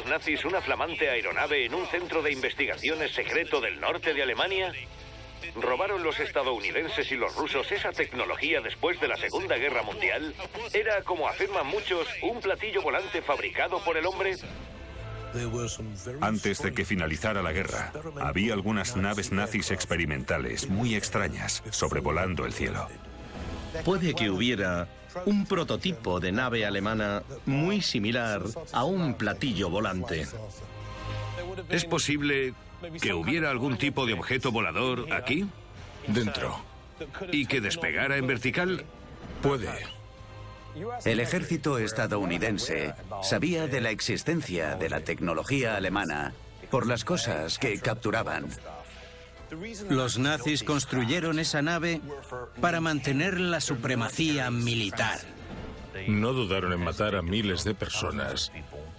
los nazis una flamante aeronave en un centro de investigaciones secreto del norte de Alemania? ¿Robaron los estadounidenses y los rusos esa tecnología después de la Segunda Guerra Mundial? ¿Era, como afirman muchos, un platillo volante fabricado por el hombre? Antes de que finalizara la guerra, había algunas naves nazis experimentales muy extrañas sobrevolando el cielo. Puede que hubiera un prototipo de nave alemana muy similar a un platillo volante. ¿Es posible que hubiera algún tipo de objeto volador aquí? Dentro. ¿Y que despegara en vertical? Puede. El ejército estadounidense sabía de la existencia de la tecnología alemana por las cosas que capturaban. Los nazis construyeron esa nave para mantener la supremacía militar. No dudaron en matar a miles de personas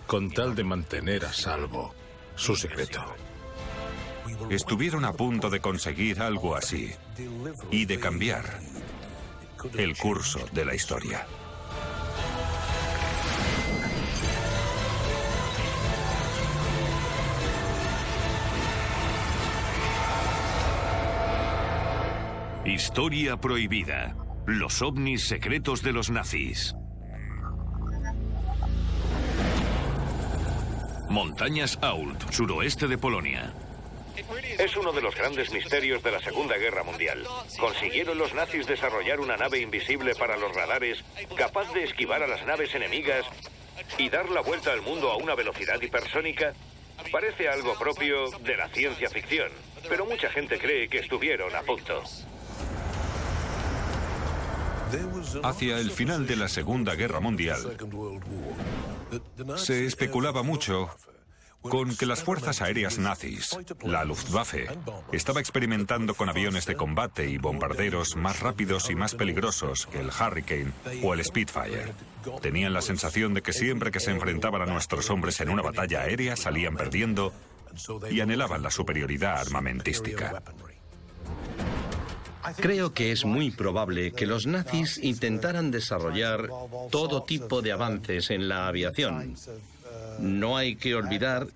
con tal de mantener a salvo su secreto. Estuvieron a punto de conseguir algo así y de cambiar el curso de la historia. Historia prohibida. Los ovnis secretos de los nazis. Montañas Ault, suroeste de Polonia. Es uno de los grandes misterios de la Segunda Guerra Mundial. ¿Consiguieron los nazis desarrollar una nave invisible para los radares, capaz de esquivar a las naves enemigas y dar la vuelta al mundo a una velocidad hipersónica? Parece algo propio de la ciencia ficción, pero mucha gente cree que estuvieron a punto. Hacia el final de la Segunda Guerra Mundial, se especulaba mucho con que las fuerzas aéreas nazis, la Luftwaffe, estaba experimentando con aviones de combate y bombarderos más rápidos y más peligrosos que el Hurricane o el Spitfire. Tenían la sensación de que siempre que se enfrentaban a nuestros hombres en una batalla aérea salían perdiendo y anhelaban la superioridad armamentística. Creo que es muy probable que los nazis intentaran desarrollar todo tipo de avances en la aviación. No hay que olvidar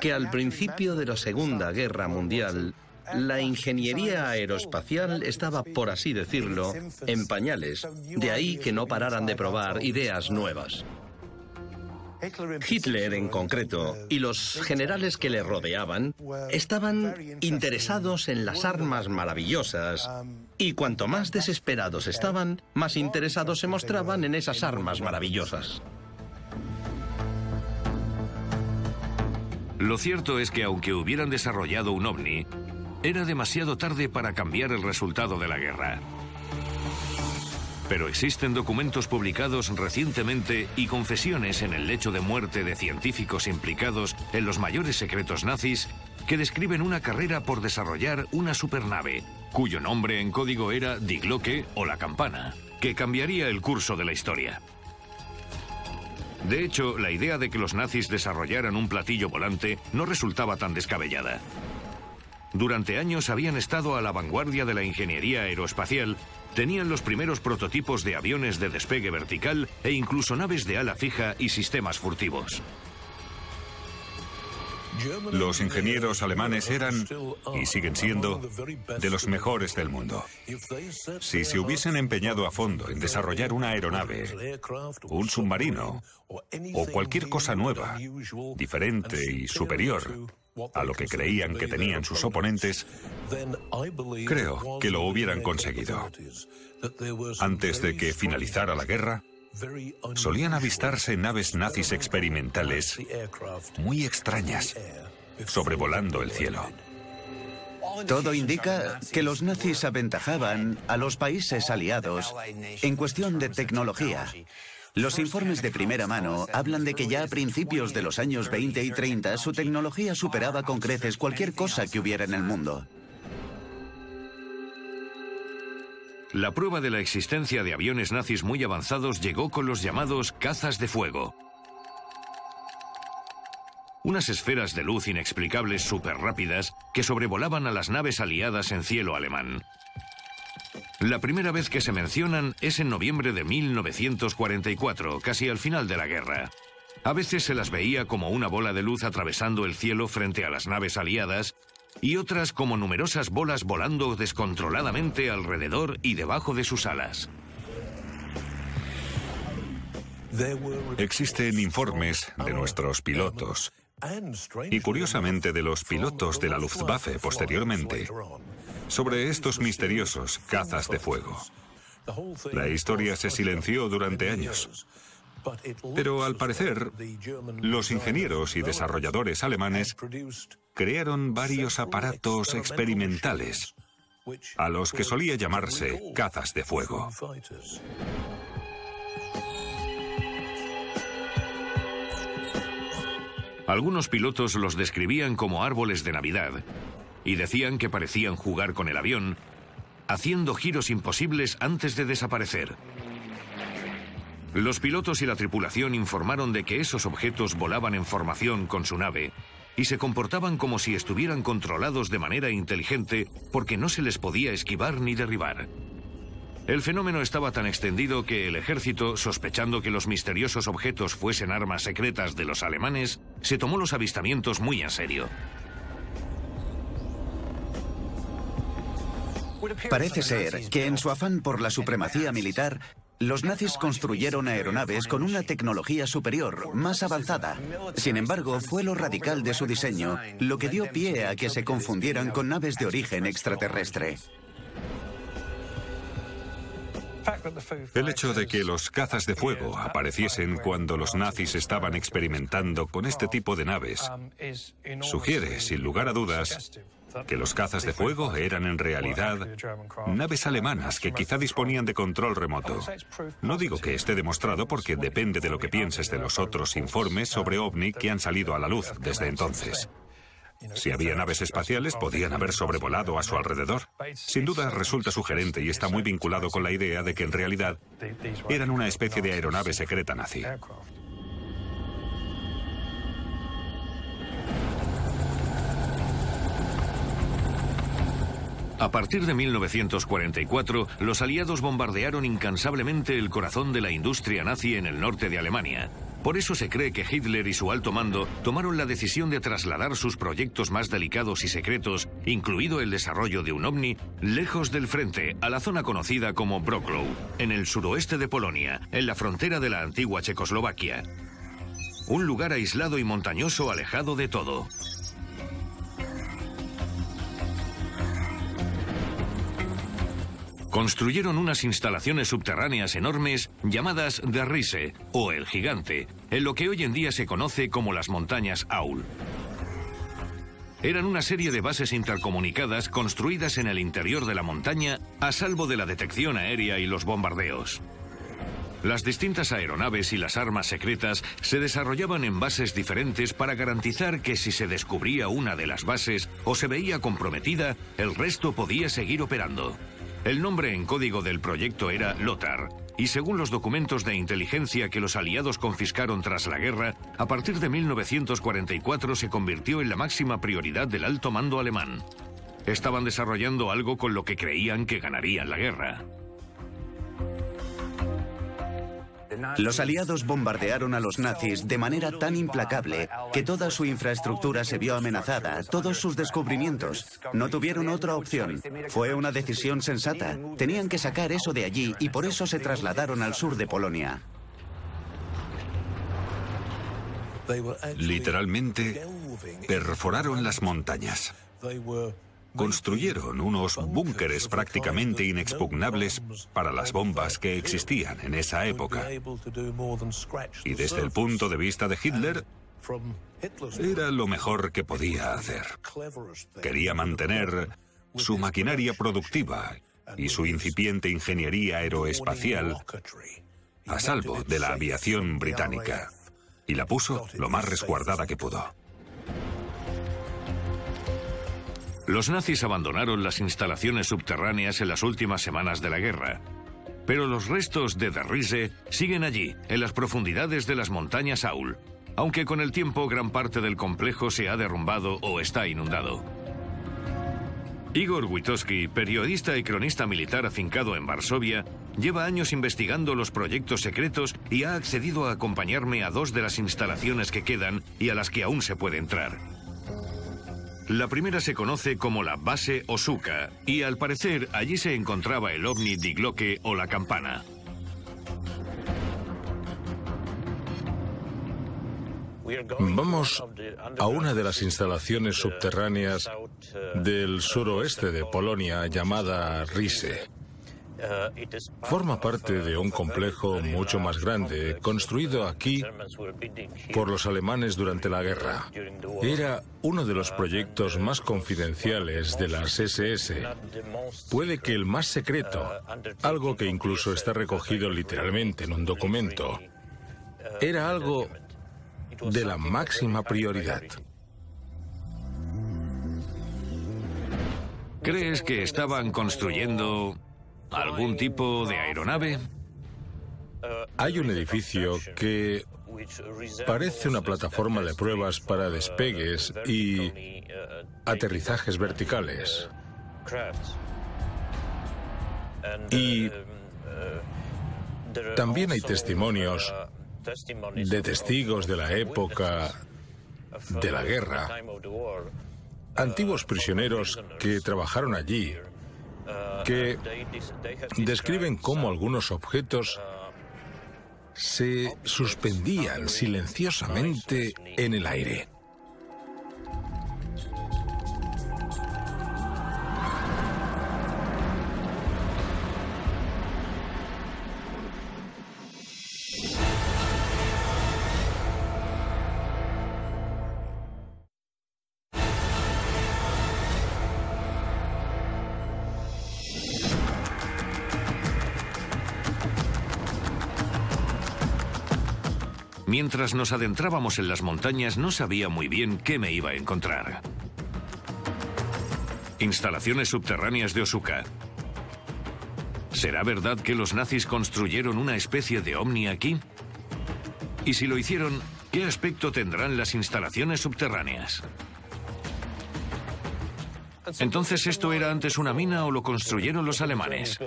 que al principio de la Segunda Guerra Mundial, la ingeniería aeroespacial estaba, por así decirlo, en pañales. De ahí que no pararan de probar ideas nuevas. Hitler en concreto y los generales que le rodeaban estaban interesados en las armas maravillosas y cuanto más desesperados estaban, más interesados se mostraban en esas armas maravillosas. Lo cierto es que aunque hubieran desarrollado un ovni, era demasiado tarde para cambiar el resultado de la guerra. Pero existen documentos publicados recientemente y confesiones en el lecho de muerte de científicos implicados en los mayores secretos nazis que describen una carrera por desarrollar una supernave, cuyo nombre en código era Die Glocke o la campana, que cambiaría el curso de la historia. De hecho, la idea de que los nazis desarrollaran un platillo volante no resultaba tan descabellada. Durante años habían estado a la vanguardia de la ingeniería aeroespacial tenían los primeros prototipos de aviones de despegue vertical e incluso naves de ala fija y sistemas furtivos. Los ingenieros alemanes eran, y siguen siendo, de los mejores del mundo. Si se hubiesen empeñado a fondo en desarrollar una aeronave, un submarino o cualquier cosa nueva, diferente y superior a lo que creían que tenían sus oponentes, creo que lo hubieran conseguido. Antes de que finalizara la guerra, solían avistarse naves nazis experimentales muy extrañas sobrevolando el cielo. Todo indica que los nazis aventajaban a los países aliados en cuestión de tecnología. Los informes de primera mano hablan de que ya a principios de los años 20 y 30 su tecnología superaba con creces cualquier cosa que hubiera en el mundo. La prueba de la existencia de aviones nazis muy avanzados llegó con los llamados cazas de fuego. Unas esferas de luz inexplicables rápidas que sobrevolaban a las naves aliadas en cielo alemán. La primera vez que se mencionan es en noviembre de 1944, casi al final de la guerra. A veces se las veía como una bola de luz atravesando el cielo frente a las naves aliadas y otras como numerosas bolas volando descontroladamente alrededor y debajo de sus alas. Existen informes de nuestros pilotos y curiosamente de los pilotos de la Luftwaffe posteriormente sobre estos misteriosos cazas de fuego. La historia se silenció durante años. Pero al parecer, los ingenieros y desarrolladores alemanes crearon varios aparatos experimentales, a los que solía llamarse cazas de fuego. Algunos pilotos los describían como árboles de Navidad y decían que parecían jugar con el avión, haciendo giros imposibles antes de desaparecer. Los pilotos y la tripulación informaron de que esos objetos volaban en formación con su nave y se comportaban como si estuvieran controlados de manera inteligente porque no se les podía esquivar ni derribar. El fenómeno estaba tan extendido que el ejército, sospechando que los misteriosos objetos fuesen armas secretas de los alemanes, se tomó los avistamientos muy en serio. Parece ser que en su afán por la supremacía militar, los nazis construyeron aeronaves con una tecnología superior, más avanzada. Sin embargo, fue lo radical de su diseño lo que dio pie a que se confundieran con naves de origen extraterrestre. El hecho de que los cazas de fuego apareciesen cuando los nazis estaban experimentando con este tipo de naves sugiere, sin lugar a dudas, que los cazas de fuego eran en realidad naves alemanas que quizá disponían de control remoto. No digo que esté demostrado porque depende de lo que pienses de los otros informes sobre OVNI que han salido a la luz desde entonces. Si había naves espaciales, podían haber sobrevolado a su alrededor. Sin duda resulta sugerente y está muy vinculado con la idea de que en realidad eran una especie de aeronave secreta nazi. A partir de 1944, los aliados bombardearon incansablemente el corazón de la industria nazi en el norte de Alemania. Por eso se cree que Hitler y su alto mando tomaron la decisión de trasladar sus proyectos más delicados y secretos, incluido el desarrollo de un ovni, lejos del frente, a la zona conocida como Brocklow, en el suroeste de Polonia, en la frontera de la antigua Checoslovaquia. Un lugar aislado y montañoso alejado de todo. Construyeron unas instalaciones subterráneas enormes llamadas Derrise o el Gigante, en lo que hoy en día se conoce como las montañas Aul. Eran una serie de bases intercomunicadas construidas en el interior de la montaña a salvo de la detección aérea y los bombardeos. Las distintas aeronaves y las armas secretas se desarrollaban en bases diferentes para garantizar que si se descubría una de las bases o se veía comprometida, el resto podía seguir operando. El nombre en código del proyecto era Lothar, y según los documentos de inteligencia que los aliados confiscaron tras la guerra, a partir de 1944 se convirtió en la máxima prioridad del alto mando alemán. Estaban desarrollando algo con lo que creían que ganarían la guerra. Los aliados bombardearon a los nazis de manera tan implacable que toda su infraestructura se vio amenazada, todos sus descubrimientos. No tuvieron otra opción. Fue una decisión sensata. Tenían que sacar eso de allí y por eso se trasladaron al sur de Polonia. Literalmente, perforaron las montañas. Construyeron unos búnkeres prácticamente inexpugnables para las bombas que existían en esa época. Y desde el punto de vista de Hitler, era lo mejor que podía hacer. Quería mantener su maquinaria productiva y su incipiente ingeniería aeroespacial a salvo de la aviación británica. Y la puso lo más resguardada que pudo. Los nazis abandonaron las instalaciones subterráneas en las últimas semanas de la guerra. Pero los restos de Derrise siguen allí, en las profundidades de las montañas Aul, aunque con el tiempo gran parte del complejo se ha derrumbado o está inundado. Igor Witowski, periodista y cronista militar afincado en Varsovia, Lleva años investigando los proyectos secretos y ha accedido a acompañarme a dos de las instalaciones que quedan y a las que aún se puede entrar. La primera se conoce como la base Osuka y al parecer allí se encontraba el ovni Digloque o la campana. Vamos a una de las instalaciones subterráneas del suroeste de Polonia llamada Rise. Forma parte de un complejo mucho más grande, construido aquí por los alemanes durante la guerra. Era uno de los proyectos más confidenciales de las SS. Puede que el más secreto, algo que incluso está recogido literalmente en un documento. Era algo de la máxima prioridad. ¿Crees que estaban construyendo algún tipo de aeronave? Hay un edificio que parece una plataforma de pruebas para despegues y aterrizajes verticales. Y también hay testimonios de testigos de la época de la guerra, antiguos prisioneros que trabajaron allí, que describen cómo algunos objetos se suspendían silenciosamente en el aire. Mientras nos adentrábamos en las montañas no sabía muy bien qué me iba a encontrar. Instalaciones subterráneas de Osuka. ¿Será verdad que los nazis construyeron una especie de ovni aquí? Y si lo hicieron, ¿qué aspecto tendrán las instalaciones subterráneas? Entonces, ¿esto era antes una mina o lo construyeron los alemanes?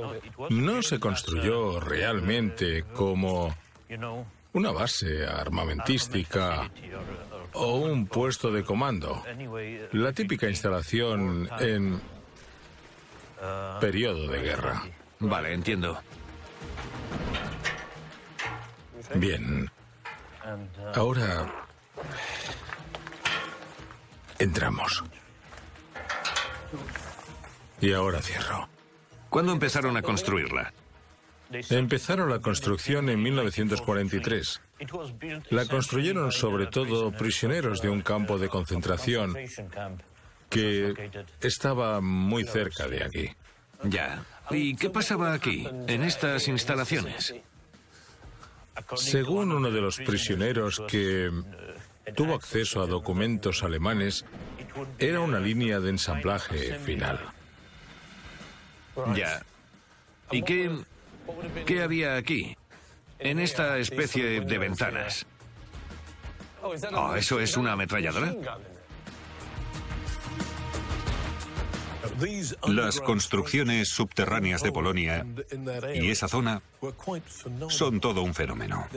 No se construyó realmente como una base armamentística o un puesto de comando. La típica instalación en periodo de guerra. Vale, entiendo. Bien. Ahora entramos. Y ahora cierro. ¿Cuándo empezaron a construirla? Empezaron la construcción en 1943. La construyeron sobre todo prisioneros de un campo de concentración que estaba muy cerca de aquí. Ya. ¿Y qué pasaba aquí, en estas instalaciones? Según uno de los prisioneros que tuvo acceso a documentos alemanes, era una línea de ensamblaje final. Ya. ¿Y qué, ¿Qué había aquí? En esta especie de ventanas. Oh, ¿eso es una ametralladora? Las construcciones subterráneas de Polonia y esa zona son todo un fenómeno.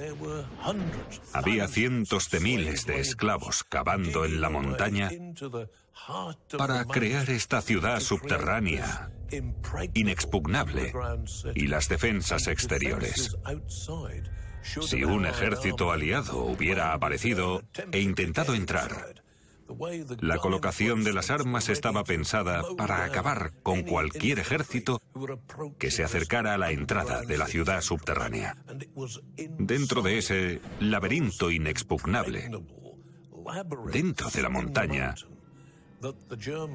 Había cientos de miles de esclavos cavando en la montaña para crear esta ciudad subterránea inexpugnable y las defensas exteriores. Si un ejército aliado hubiera aparecido e intentado entrar, la colocación de las armas estaba pensada para acabar con cualquier ejército que se acercara a la entrada de la ciudad subterránea. Dentro de ese laberinto inexpugnable, dentro de la montaña,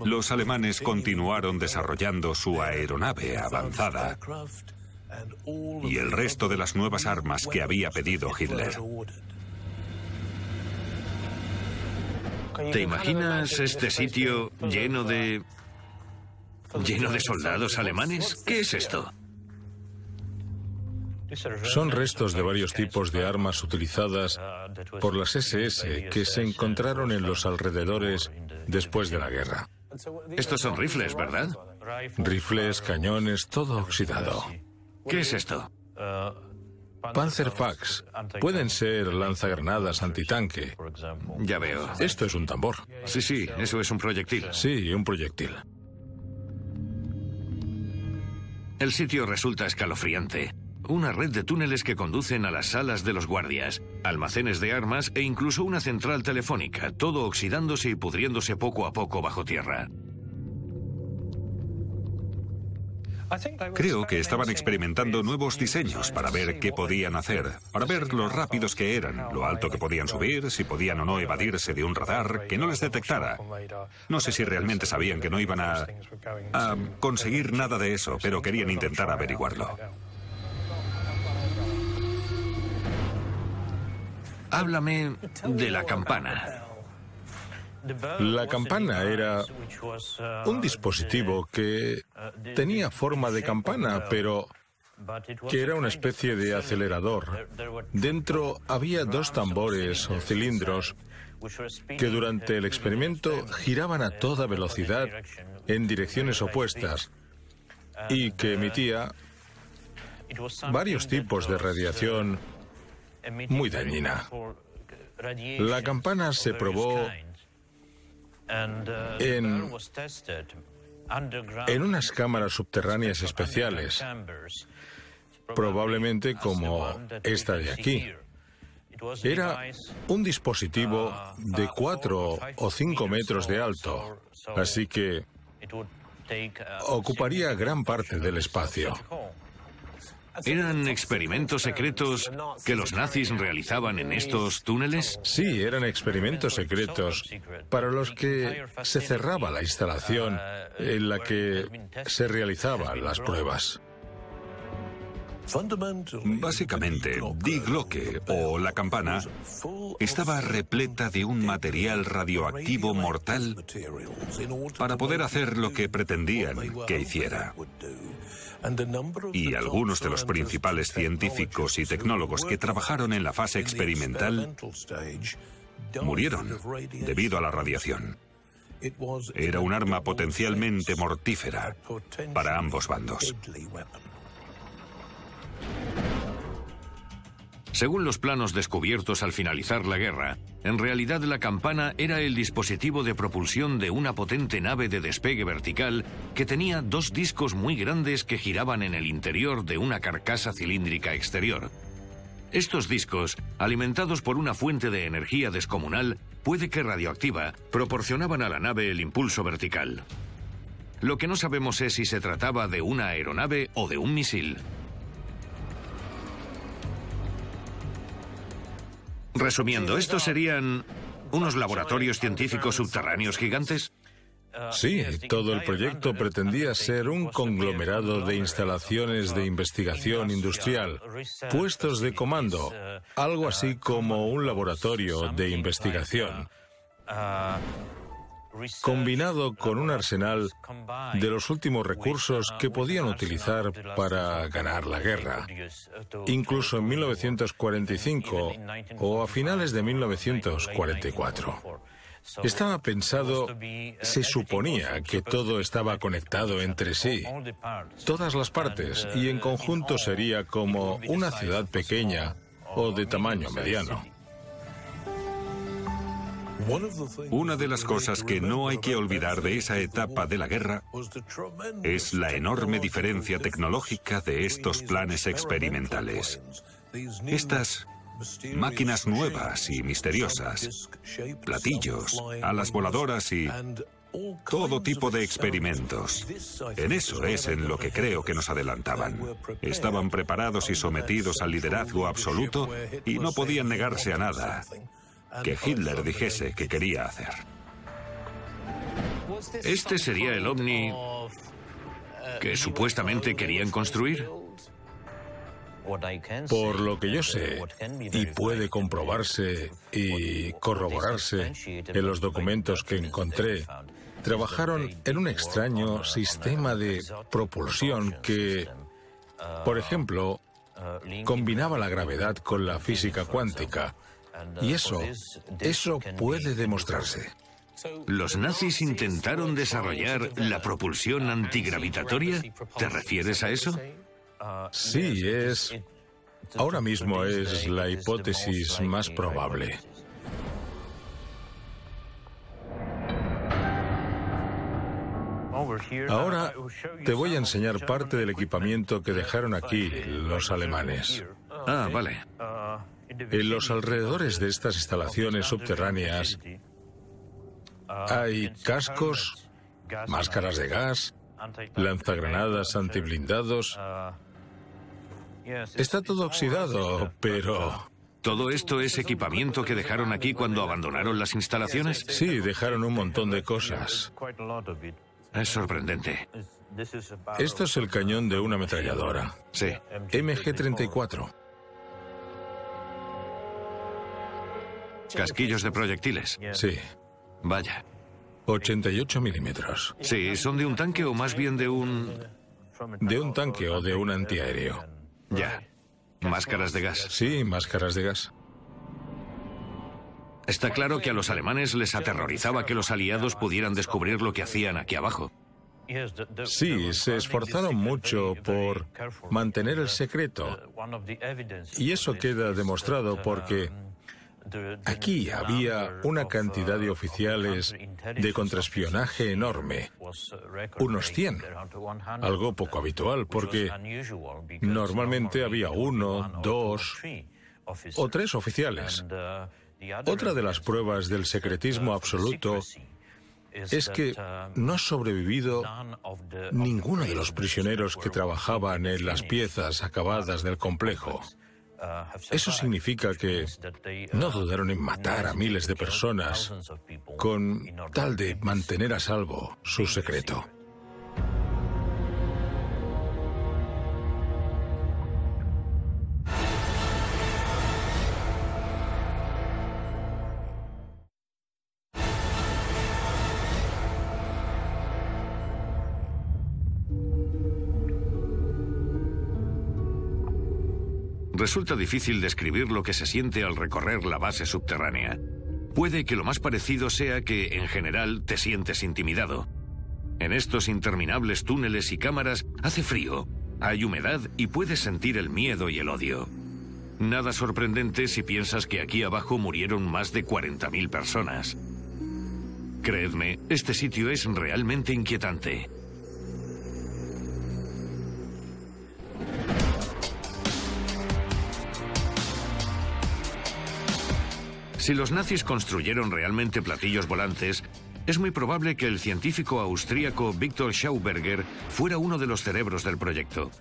los alemanes continuaron desarrollando su aeronave avanzada y el resto de las nuevas armas que había pedido Hitler. ¿Te imaginas este sitio lleno de... lleno de soldados alemanes? ¿Qué es esto? Son restos de varios tipos de armas utilizadas por las SS que se encontraron en los alrededores después de la guerra. Estos son rifles, ¿verdad? Rifles, cañones, todo oxidado. ¿Qué es esto? Panzerfax. Pueden ser lanzagranadas antitanque. Ya veo. Esto es un tambor. Sí, sí, eso es un proyectil. Sí, un proyectil. El sitio resulta escalofriante. Una red de túneles que conducen a las salas de los guardias, almacenes de armas e incluso una central telefónica, todo oxidándose y pudriéndose poco a poco bajo tierra. Creo que estaban experimentando nuevos diseños para ver qué podían hacer, para ver lo rápidos que eran, lo alto que podían subir, si podían o no evadirse de un radar que no les detectara. No sé si realmente sabían que no iban a, a conseguir nada de eso, pero querían intentar averiguarlo. Háblame de la campana. La campana era un dispositivo que tenía forma de campana, pero que era una especie de acelerador. Dentro había dos tambores o cilindros que durante el experimento giraban a toda velocidad en direcciones opuestas y que emitía varios tipos de radiación muy dañina. La campana se probó en, en unas cámaras subterráneas especiales, probablemente como esta de aquí. Era un dispositivo de 4 o 5 metros de alto, así que ocuparía gran parte del espacio. ¿Eran experimentos secretos que los nazis realizaban en estos túneles? Sí, eran experimentos secretos para los que se cerraba la instalación en la que se realizaban las pruebas. Básicamente, Die Glocke o la campana estaba repleta de un material radioactivo mortal para poder hacer lo que pretendían que hiciera. Y algunos de los principales científicos y tecnólogos que trabajaron en la fase experimental murieron debido a la radiación. Era un arma potencialmente mortífera para ambos bandos. Según los planos descubiertos al finalizar la guerra, en realidad la campana era el dispositivo de propulsión de una potente nave de despegue vertical que tenía dos discos muy grandes que giraban en el interior de una carcasa cilíndrica exterior. Estos discos, alimentados por una fuente de energía descomunal, puede que radioactiva, proporcionaban a la nave el impulso vertical. Lo que no sabemos es si se trataba de una aeronave o de un misil. Resumiendo, ¿estos serían unos laboratorios científicos subterráneos gigantes? Sí, todo el proyecto pretendía ser un conglomerado de instalaciones de investigación industrial, puestos de comando, algo así como un laboratorio de investigación combinado con un arsenal de los últimos recursos que podían utilizar para ganar la guerra. Incluso en 1945 o a finales de 1944. Estaba pensado, se suponía que todo estaba conectado entre sí, todas las partes, y en conjunto sería como una ciudad pequeña o de tamaño mediano. Una de las cosas que no hay que olvidar de esa etapa de la guerra es la enorme diferencia tecnológica de estos planes experimentales. Estas máquinas nuevas y misteriosas, platillos, alas voladoras y todo tipo de experimentos. En eso es en lo que creo que nos adelantaban. Estaban preparados y sometidos al liderazgo absoluto y no podían negarse a nada que Hitler dijese que quería hacer. ¿Este sería el ovni que supuestamente querían construir? Por lo que yo sé, y puede comprobarse y corroborarse en los documentos que encontré, trabajaron en un extraño sistema de propulsión que, por ejemplo, combinaba la gravedad con la física cuántica y eso, eso puede demostrarse. ¿Los nazis intentaron desarrollar la propulsión antigravitatoria? ¿Te refieres a eso? Sí, es... Ahora mismo es la hipótesis más probable. Ahora te voy a enseñar parte del equipamiento que dejaron aquí los alemanes. Ah, vale. En los alrededores de estas instalaciones subterráneas hay cascos, máscaras de gas, lanzagranadas antiblindados. Está todo oxidado, pero... ¿Todo esto es equipamiento que dejaron aquí cuando abandonaron las instalaciones? Sí, dejaron un montón de cosas. Es sorprendente. Esto es el cañón de una ametralladora. Sí. MG-34. Casquillos de proyectiles. Sí. Vaya. 88 milímetros. Sí, ¿son de un tanque o más bien de un... De un tanque o de un antiaéreo. Ya. Máscaras de gas. Sí, máscaras de gas. Está claro que a los alemanes les aterrorizaba que los aliados pudieran descubrir lo que hacían aquí abajo. Sí, se esforzaron mucho por mantener el secreto. Y eso queda demostrado porque aquí había una cantidad de oficiales de contraespionaje enorme, unos 100, algo poco habitual porque normalmente había uno, dos o tres oficiales. Otra de las pruebas del secretismo absoluto es que no ha sobrevivido ninguno de los prisioneros que trabajaban en las piezas acabadas del complejo. Eso significa que no dudaron en matar a miles de personas con tal de mantener a salvo su secreto. Resulta difícil describir lo que se siente al recorrer la base subterránea. Puede que lo más parecido sea que, en general, te sientes intimidado. En estos interminables túneles y cámaras hace frío, hay humedad y puedes sentir el miedo y el odio. Nada sorprendente si piensas que aquí abajo murieron más de 40.000 personas. Creedme, este sitio es realmente inquietante. Si los nazis construyeron realmente platillos volantes, es muy probable que el científico austríaco Viktor Schauberger fuera uno de los cerebros del proyecto.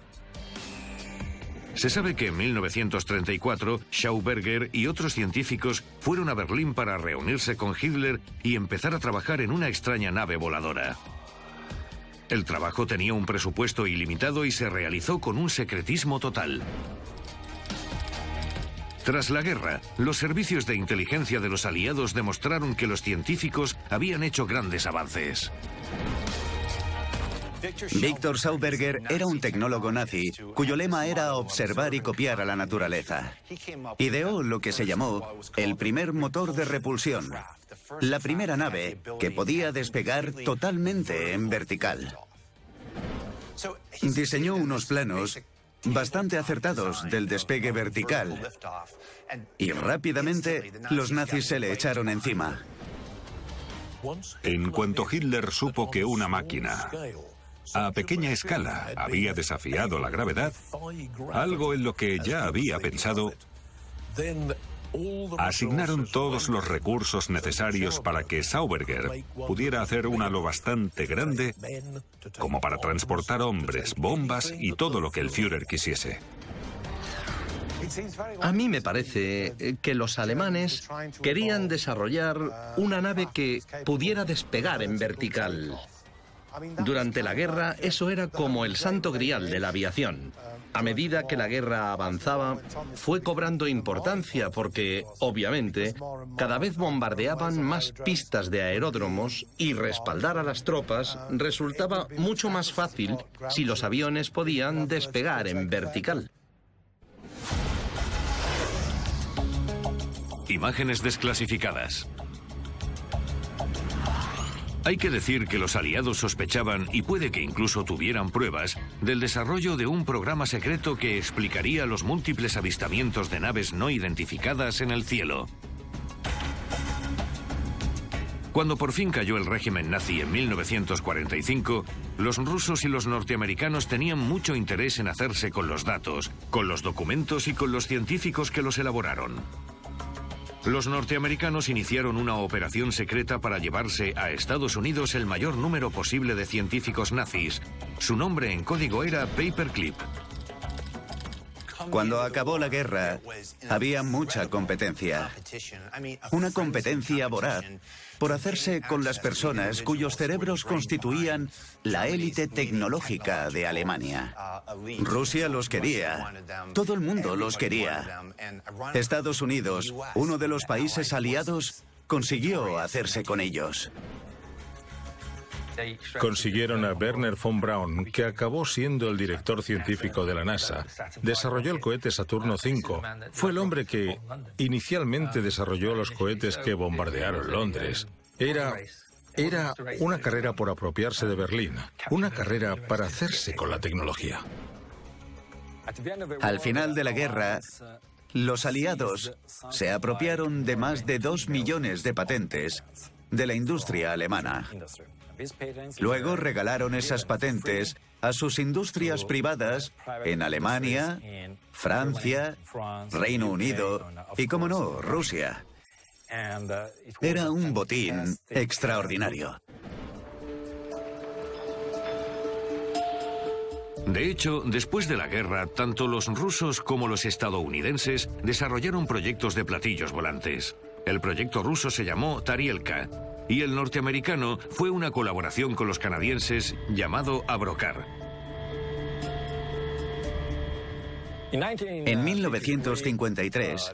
Se sabe que en 1934 Schauberger y otros científicos fueron a Berlín para reunirse con Hitler y empezar a trabajar en una extraña nave voladora. El trabajo tenía un presupuesto ilimitado y se realizó con un secretismo total. Tras la guerra, los servicios de inteligencia de los aliados demostraron que los científicos habían hecho grandes avances. Víctor Sauberger era un tecnólogo nazi cuyo lema era observar y copiar a la naturaleza. Ideó lo que se llamó el primer motor de repulsión, la primera nave que podía despegar totalmente en vertical. Diseñó unos planos bastante acertados del despegue vertical. Y rápidamente los nazis se le echaron encima. En cuanto Hitler supo que una máquina a pequeña escala había desafiado la gravedad, algo en lo que ya había pensado, Asignaron todos los recursos necesarios para que Sauberger pudiera hacer una lo bastante grande como para transportar hombres, bombas y todo lo que el Führer quisiese. A mí me parece que los alemanes querían desarrollar una nave que pudiera despegar en vertical. Durante la guerra eso era como el santo grial de la aviación. A medida que la guerra avanzaba, fue cobrando importancia porque, obviamente, cada vez bombardeaban más pistas de aeródromos y respaldar a las tropas resultaba mucho más fácil si los aviones podían despegar en vertical. Imágenes desclasificadas. Hay que decir que los aliados sospechaban, y puede que incluso tuvieran pruebas, del desarrollo de un programa secreto que explicaría los múltiples avistamientos de naves no identificadas en el cielo. Cuando por fin cayó el régimen nazi en 1945, los rusos y los norteamericanos tenían mucho interés en hacerse con los datos, con los documentos y con los científicos que los elaboraron. Los norteamericanos iniciaron una operación secreta para llevarse a Estados Unidos el mayor número posible de científicos nazis. Su nombre en código era Paperclip. Cuando acabó la guerra, había mucha competencia. Una competencia voraz por hacerse con las personas cuyos cerebros constituían la élite tecnológica de Alemania. Rusia los quería. Todo el mundo los quería. Estados Unidos, uno de los países aliados, consiguió hacerse con ellos. Consiguieron a Werner von Braun, que acabó siendo el director científico de la NASA. Desarrolló el cohete Saturno V. Fue el hombre que inicialmente desarrolló los cohetes que bombardearon Londres. Era era una carrera por apropiarse de Berlín, una carrera para hacerse con la tecnología. Al final de la guerra, los aliados se apropiaron de más de dos millones de patentes de la industria alemana. Luego regalaron esas patentes a sus industrias privadas en Alemania, Francia, Reino Unido y, como no, Rusia. Era un botín extraordinario. De hecho, después de la guerra, tanto los rusos como los estadounidenses desarrollaron proyectos de platillos volantes. El proyecto ruso se llamó Tarielka y el norteamericano fue una colaboración con los canadienses llamado Abrocar. En 1953,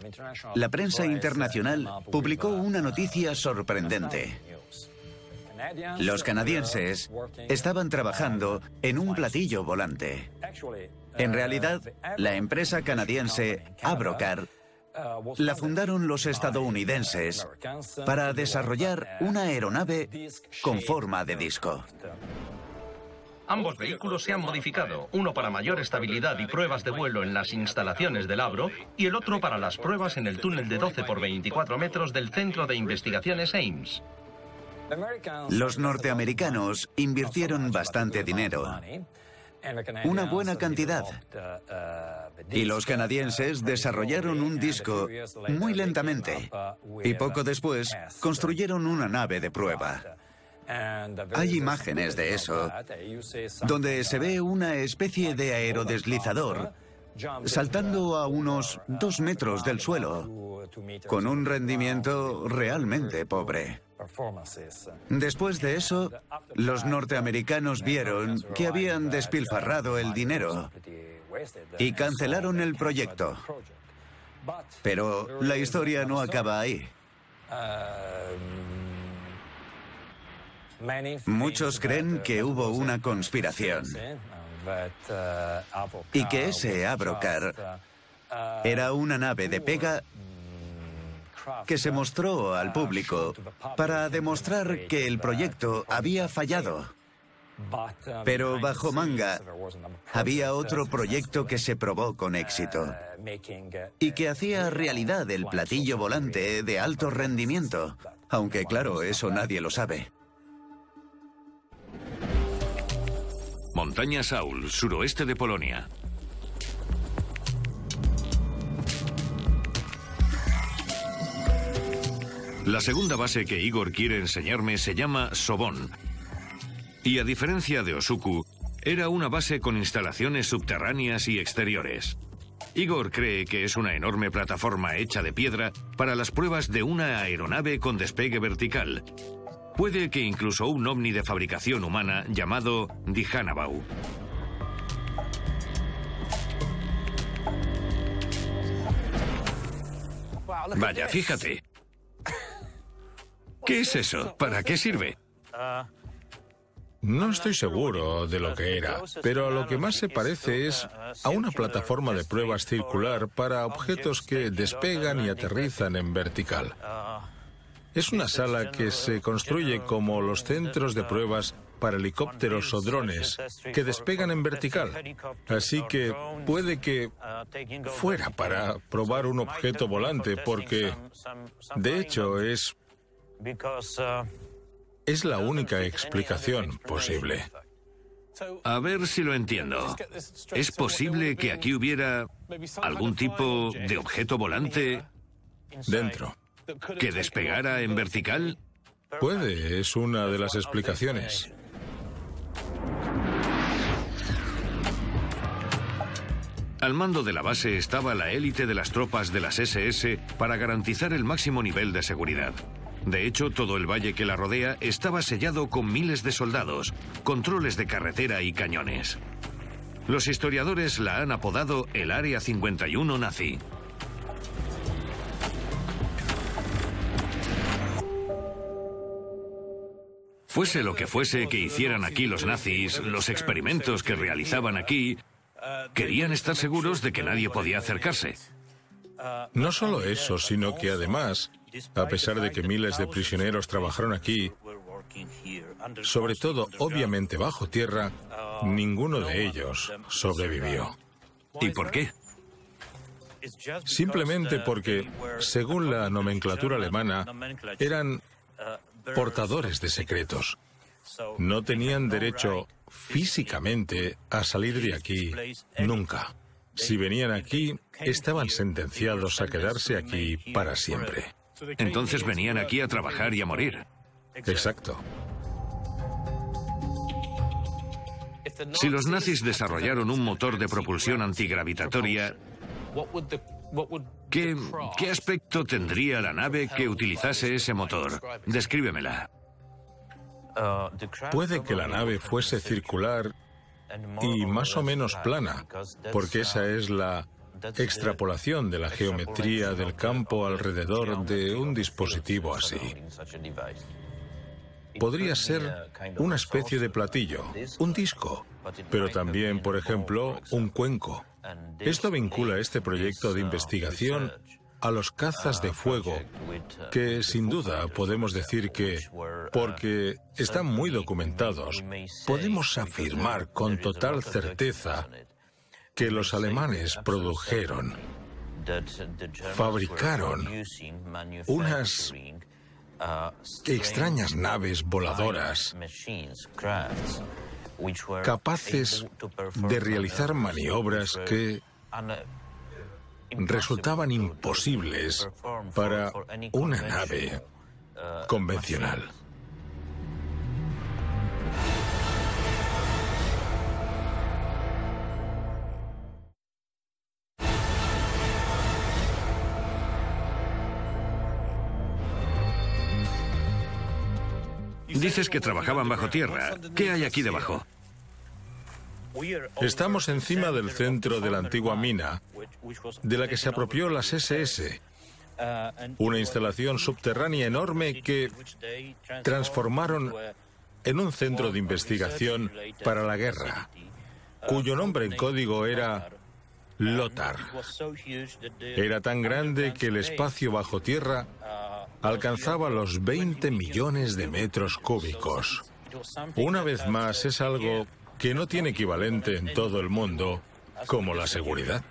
la prensa internacional publicó una noticia sorprendente. Los canadienses estaban trabajando en un platillo volante. En realidad, la empresa canadiense Abrocar la fundaron los estadounidenses para desarrollar una aeronave con forma de disco. Ambos vehículos se han modificado, uno para mayor estabilidad y pruebas de vuelo en las instalaciones del Abro y el otro para las pruebas en el túnel de 12 por 24 metros del Centro de Investigaciones Ames. Los norteamericanos invirtieron bastante dinero, una buena cantidad, y los canadienses desarrollaron un disco muy lentamente. y poco después construyeron una nave de prueba. Hay imágenes de eso, donde se ve una especie de aerodeslizador saltando a unos dos metros del suelo, con un rendimiento realmente pobre. Después de eso, los norteamericanos vieron que habían despilfarrado el dinero y cancelaron el proyecto. Pero la historia no acaba ahí. Muchos creen que hubo una conspiración y que ese Abrocar era una nave de pega que se mostró al público para demostrar que el proyecto había fallado. Pero bajo manga había otro proyecto que se probó con éxito y que hacía realidad el platillo volante de alto rendimiento, aunque claro, eso nadie lo sabe. Montaña Saul, suroeste de Polonia. La segunda base que Igor quiere enseñarme se llama Sobón. Y a diferencia de Osuku, era una base con instalaciones subterráneas y exteriores. Igor cree que es una enorme plataforma hecha de piedra para las pruebas de una aeronave con despegue vertical, Puede que incluso un ovni de fabricación humana llamado Dihanabau. Vaya, fíjate. ¿Qué es eso? ¿Para qué sirve? No estoy seguro de lo que era, pero a lo que más se parece es a una plataforma de pruebas circular para objetos que despegan y aterrizan en vertical. Es una sala que se construye como los centros de pruebas para helicópteros o drones que despegan en vertical. Así que puede que fuera para probar un objeto volante porque, de hecho, es, es la única explicación posible. A ver si lo entiendo. ¿Es posible que aquí hubiera algún tipo de objeto volante Dentro. que despegara en vertical? Puede, es una de las explicaciones. Al mando de la base estaba la élite de las tropas de las SS para garantizar el máximo nivel de seguridad. De hecho, todo el valle que la rodea estaba sellado con miles de soldados, controles de carretera y cañones. Los historiadores la han apodado el Área 51 nazi. Fuese lo que fuese que hicieran aquí los nazis, los experimentos que realizaban aquí, querían estar seguros de que nadie podía acercarse. No solo eso, sino que además, a pesar de que miles de prisioneros trabajaron aquí, sobre todo obviamente bajo tierra, ninguno de ellos sobrevivió. ¿Y por qué? Simplemente porque, según la nomenclatura alemana, eran portadores de secretos. No tenían derecho físicamente a salir de aquí nunca. Si venían aquí, estaban sentenciados a quedarse aquí para siempre. Entonces venían aquí a trabajar y a morir. Exacto. Si los nazis desarrollaron un motor de propulsión antigravitatoria, ¿qué, qué aspecto tendría la nave que utilizase ese motor? Descríbemela. Puede que la nave fuese circular y más o menos plana, porque esa es la extrapolación de la geometría del campo alrededor de un dispositivo así. Podría ser una especie de platillo, un disco, pero también, por ejemplo, un cuenco. Esto vincula este proyecto de investigación a los cazas de fuego, que sin duda podemos decir que, porque están muy documentados, podemos afirmar con total certeza que los alemanes produjeron, fabricaron unas extrañas naves voladoras capaces de realizar maniobras que resultaban imposibles para una nave convencional. Dices que trabajaban bajo tierra. ¿Qué hay aquí debajo? Estamos encima del centro de la antigua mina, de la que se apropió las SS, una instalación subterránea enorme que transformaron en un centro de investigación para la guerra, cuyo nombre en código era Lothar. Era tan grande que el espacio bajo tierra alcanzaba los 20 millones de metros cúbicos. Una vez más, es algo que no tiene equivalente en todo el mundo como la seguridad.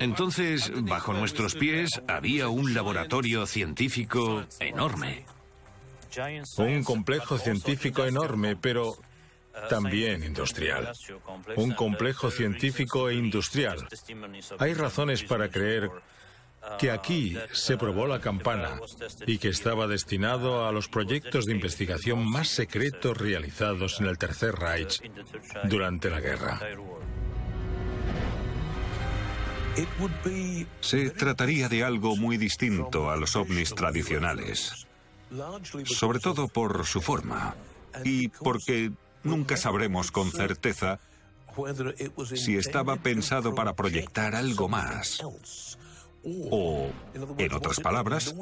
Entonces, bajo nuestros pies había un laboratorio científico enorme. Un complejo científico enorme, pero también industrial. Un complejo científico e industrial. Hay razones para creer que aquí se probó la campana y que estaba destinado a los proyectos de investigación más secretos realizados en el Tercer Reich durante la guerra. Se trataría de algo muy distinto a los ovnis tradicionales, sobre todo por su forma y porque nunca sabremos con certeza si estaba pensado para proyectar algo más o, en otras palabras,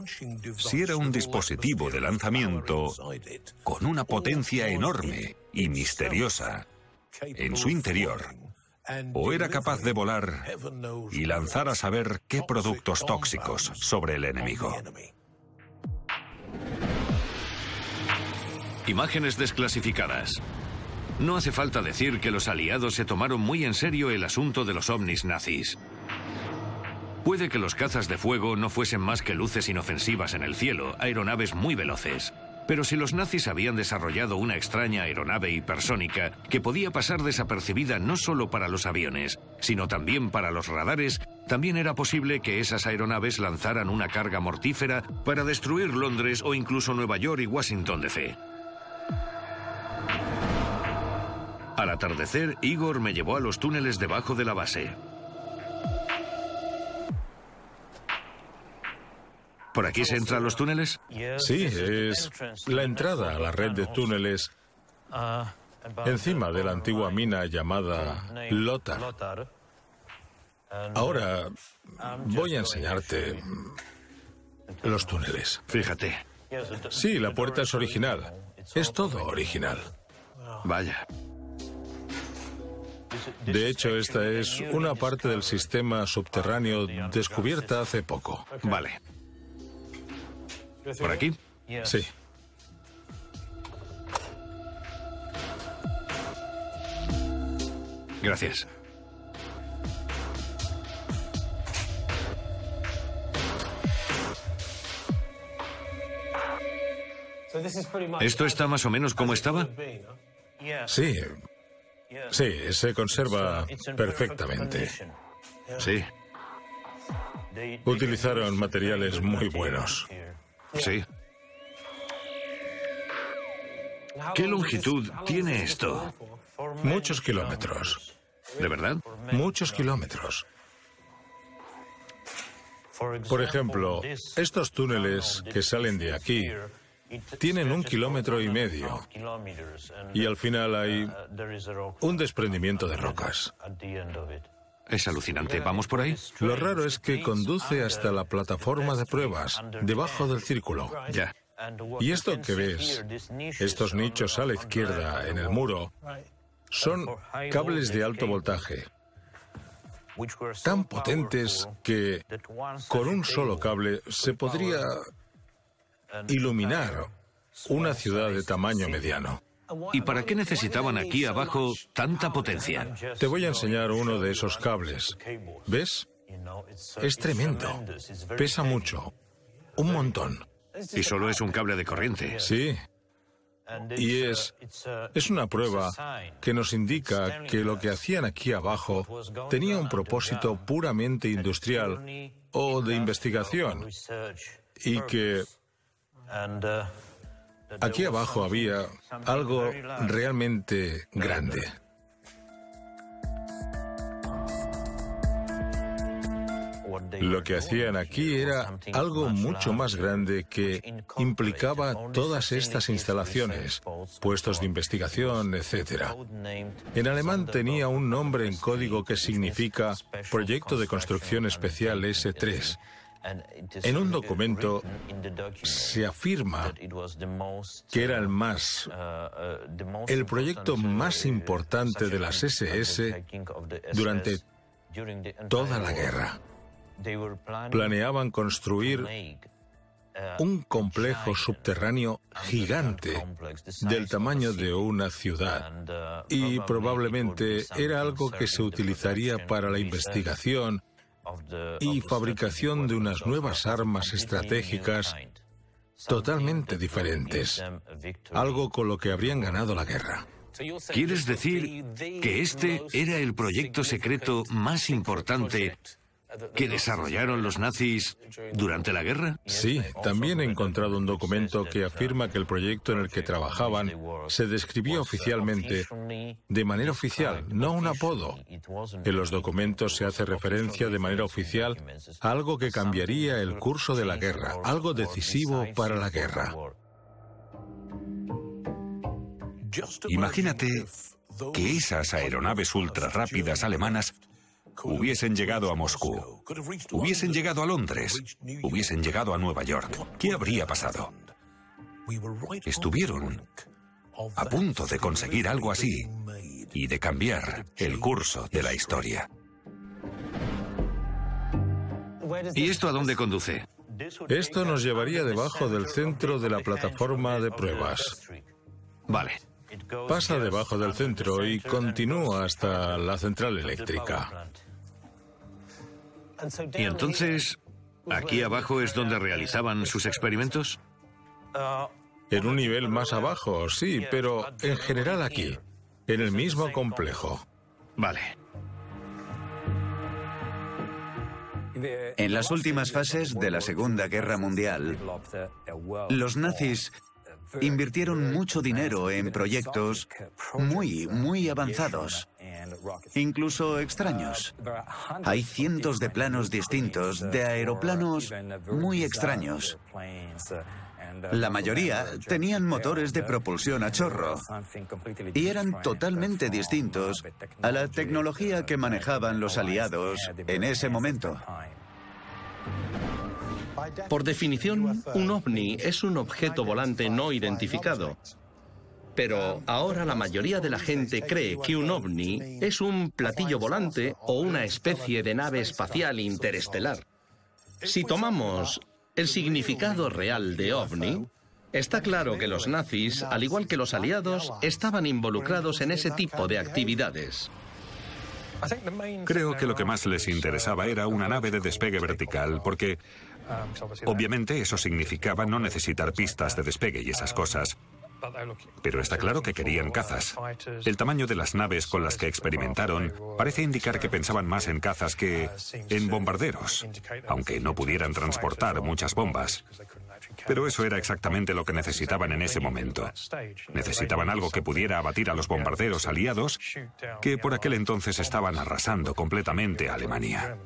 si era un dispositivo de lanzamiento con una potencia enorme y misteriosa en su interior, o era capaz de volar y lanzar a saber qué productos tóxicos sobre el enemigo. Imágenes desclasificadas. No hace falta decir que los aliados se tomaron muy en serio el asunto de los ovnis nazis. Puede que los cazas de fuego no fuesen más que luces inofensivas en el cielo, aeronaves muy veloces. Pero si los nazis habían desarrollado una extraña aeronave hipersónica que podía pasar desapercibida no solo para los aviones, sino también para los radares, también era posible que esas aeronaves lanzaran una carga mortífera para destruir Londres o incluso Nueva York y Washington DC. Al atardecer, Igor me llevó a los túneles debajo de la base. ¿Por aquí se entra a los túneles? Sí, es la entrada a la red de túneles encima de la antigua mina llamada Lothar. Ahora voy a enseñarte los túneles. Fíjate. Sí, la puerta es original. Es todo original. Vaya. De hecho, esta es una parte del sistema subterráneo descubierta hace poco. Vale. ¿Por aquí? Sí. Gracias. ¿Esto está más o menos como estaba? Sí. Sí, se conserva perfectamente. Sí. Utilizaron materiales muy buenos. Sí. ¿Qué longitud tiene esto? Muchos kilómetros. ¿De verdad? Muchos kilómetros. Por ejemplo, estos túneles que salen de aquí tienen un kilómetro y medio y al final hay un desprendimiento de rocas. Es alucinante. ¿Vamos por ahí? Lo raro es que conduce hasta la plataforma de pruebas, debajo del círculo. Ya. Y esto que ves, estos nichos a la izquierda en el muro, son cables de alto voltaje, tan potentes que con un solo cable se podría iluminar una ciudad de tamaño mediano. ¿Y para qué necesitaban aquí abajo tanta potencia? Te voy a enseñar uno de esos cables. ¿Ves? Es tremendo. Pesa mucho. Un montón. Y solo es un cable de corriente. Sí. Y es, es una prueba que nos indica que lo que hacían aquí abajo tenía un propósito puramente industrial o de investigación y que aquí abajo había algo realmente grande. Lo que hacían aquí era algo mucho más grande que implicaba todas estas instalaciones, puestos de investigación, etc. En alemán tenía un nombre en código que significa Proyecto de Construcción Especial S3. En un documento se afirma que era el más, el proyecto más importante de las SS durante toda la guerra. Planeaban construir un complejo subterráneo gigante del tamaño de una ciudad y probablemente era algo que se utilizaría para la investigación y fabricación de unas nuevas armas estratégicas totalmente diferentes, algo con lo que habrían ganado la guerra. ¿Quieres decir que este era el proyecto secreto más importante que desarrollaron los nazis durante la guerra? Sí, también he encontrado un documento que afirma que el proyecto en el que trabajaban se describía oficialmente de manera oficial, no un apodo. En los documentos se hace referencia de manera oficial a algo que cambiaría el curso de la guerra, algo decisivo para la guerra. Imagínate que esas aeronaves ultrarrápidas alemanas hubiesen llegado a Moscú, hubiesen llegado a Londres, hubiesen llegado a Nueva York. ¿Qué habría pasado? Estuvieron a punto de conseguir algo así y de cambiar el curso de la historia. ¿Y esto a dónde conduce? Esto nos llevaría debajo del centro de la plataforma de pruebas. Vale. Pasa debajo del centro y continúa hasta la central eléctrica. ¿Y entonces, aquí abajo es donde realizaban sus experimentos? En un nivel más abajo, sí, pero en general aquí, en el mismo complejo. Vale. En las últimas fases de la Segunda Guerra Mundial, los nazis invirtieron mucho dinero en proyectos muy, muy avanzados, incluso extraños. Hay cientos de planos distintos de aeroplanos muy extraños. La mayoría tenían motores de propulsión a chorro y eran totalmente distintos a la tecnología que manejaban los aliados en ese momento. Por definición, un ovni es un objeto volante no identificado. Pero ahora la mayoría de la gente cree que un ovni es un platillo volante o una especie de nave espacial interestelar. Si tomamos el significado real de ovni, está claro que los nazis, al igual que los aliados, estaban involucrados en ese tipo de actividades. Creo que lo que más les interesaba era una nave de despegue vertical, porque obviamente eso significaba no necesitar pistas de despegue y esas cosas. Pero está claro que querían cazas. El tamaño de las naves con las que experimentaron parece indicar que pensaban más en cazas que en bombarderos, aunque no pudieran transportar muchas bombas. Pero eso era exactamente lo que necesitaban en ese momento. Necesitaban algo que pudiera abatir a los bombarderos aliados que por aquel entonces estaban arrasando completamente a Alemania.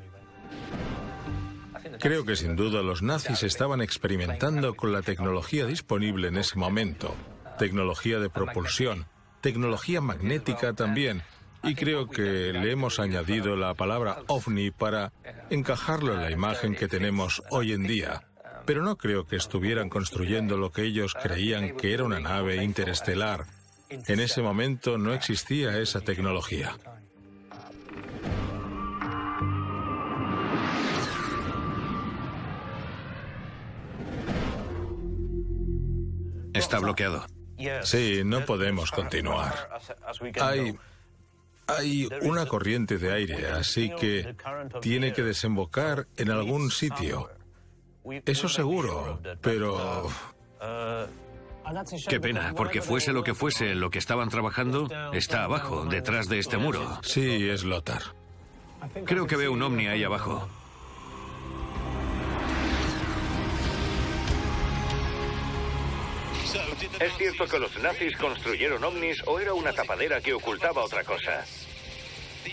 Creo que sin duda los nazis estaban experimentando con la tecnología disponible en ese momento tecnología de propulsión, tecnología magnética también. Y creo que le hemos añadido la palabra ovni para encajarlo en la imagen que tenemos hoy en día. Pero no creo que estuvieran construyendo lo que ellos creían que era una nave interestelar. En ese momento no existía esa tecnología. Está bloqueado. Sí, no podemos continuar. Hay, hay una corriente de aire, así que tiene que desembocar en algún sitio. Eso seguro, pero... Qué pena, porque fuese lo que fuese lo que estaban trabajando, está abajo, detrás de este muro. Sí, es Lothar. Creo que veo un ovni ahí abajo. Es cierto que los nazis construyeron ovnis o era una tapadera que ocultaba otra cosa.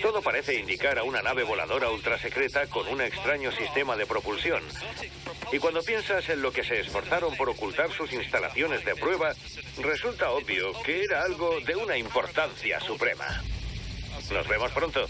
Todo parece indicar a una nave voladora ultrasecreta con un extraño sistema de propulsión. Y cuando piensas en lo que se esforzaron por ocultar sus instalaciones de prueba, resulta obvio que era algo de una importancia suprema. Nos vemos pronto.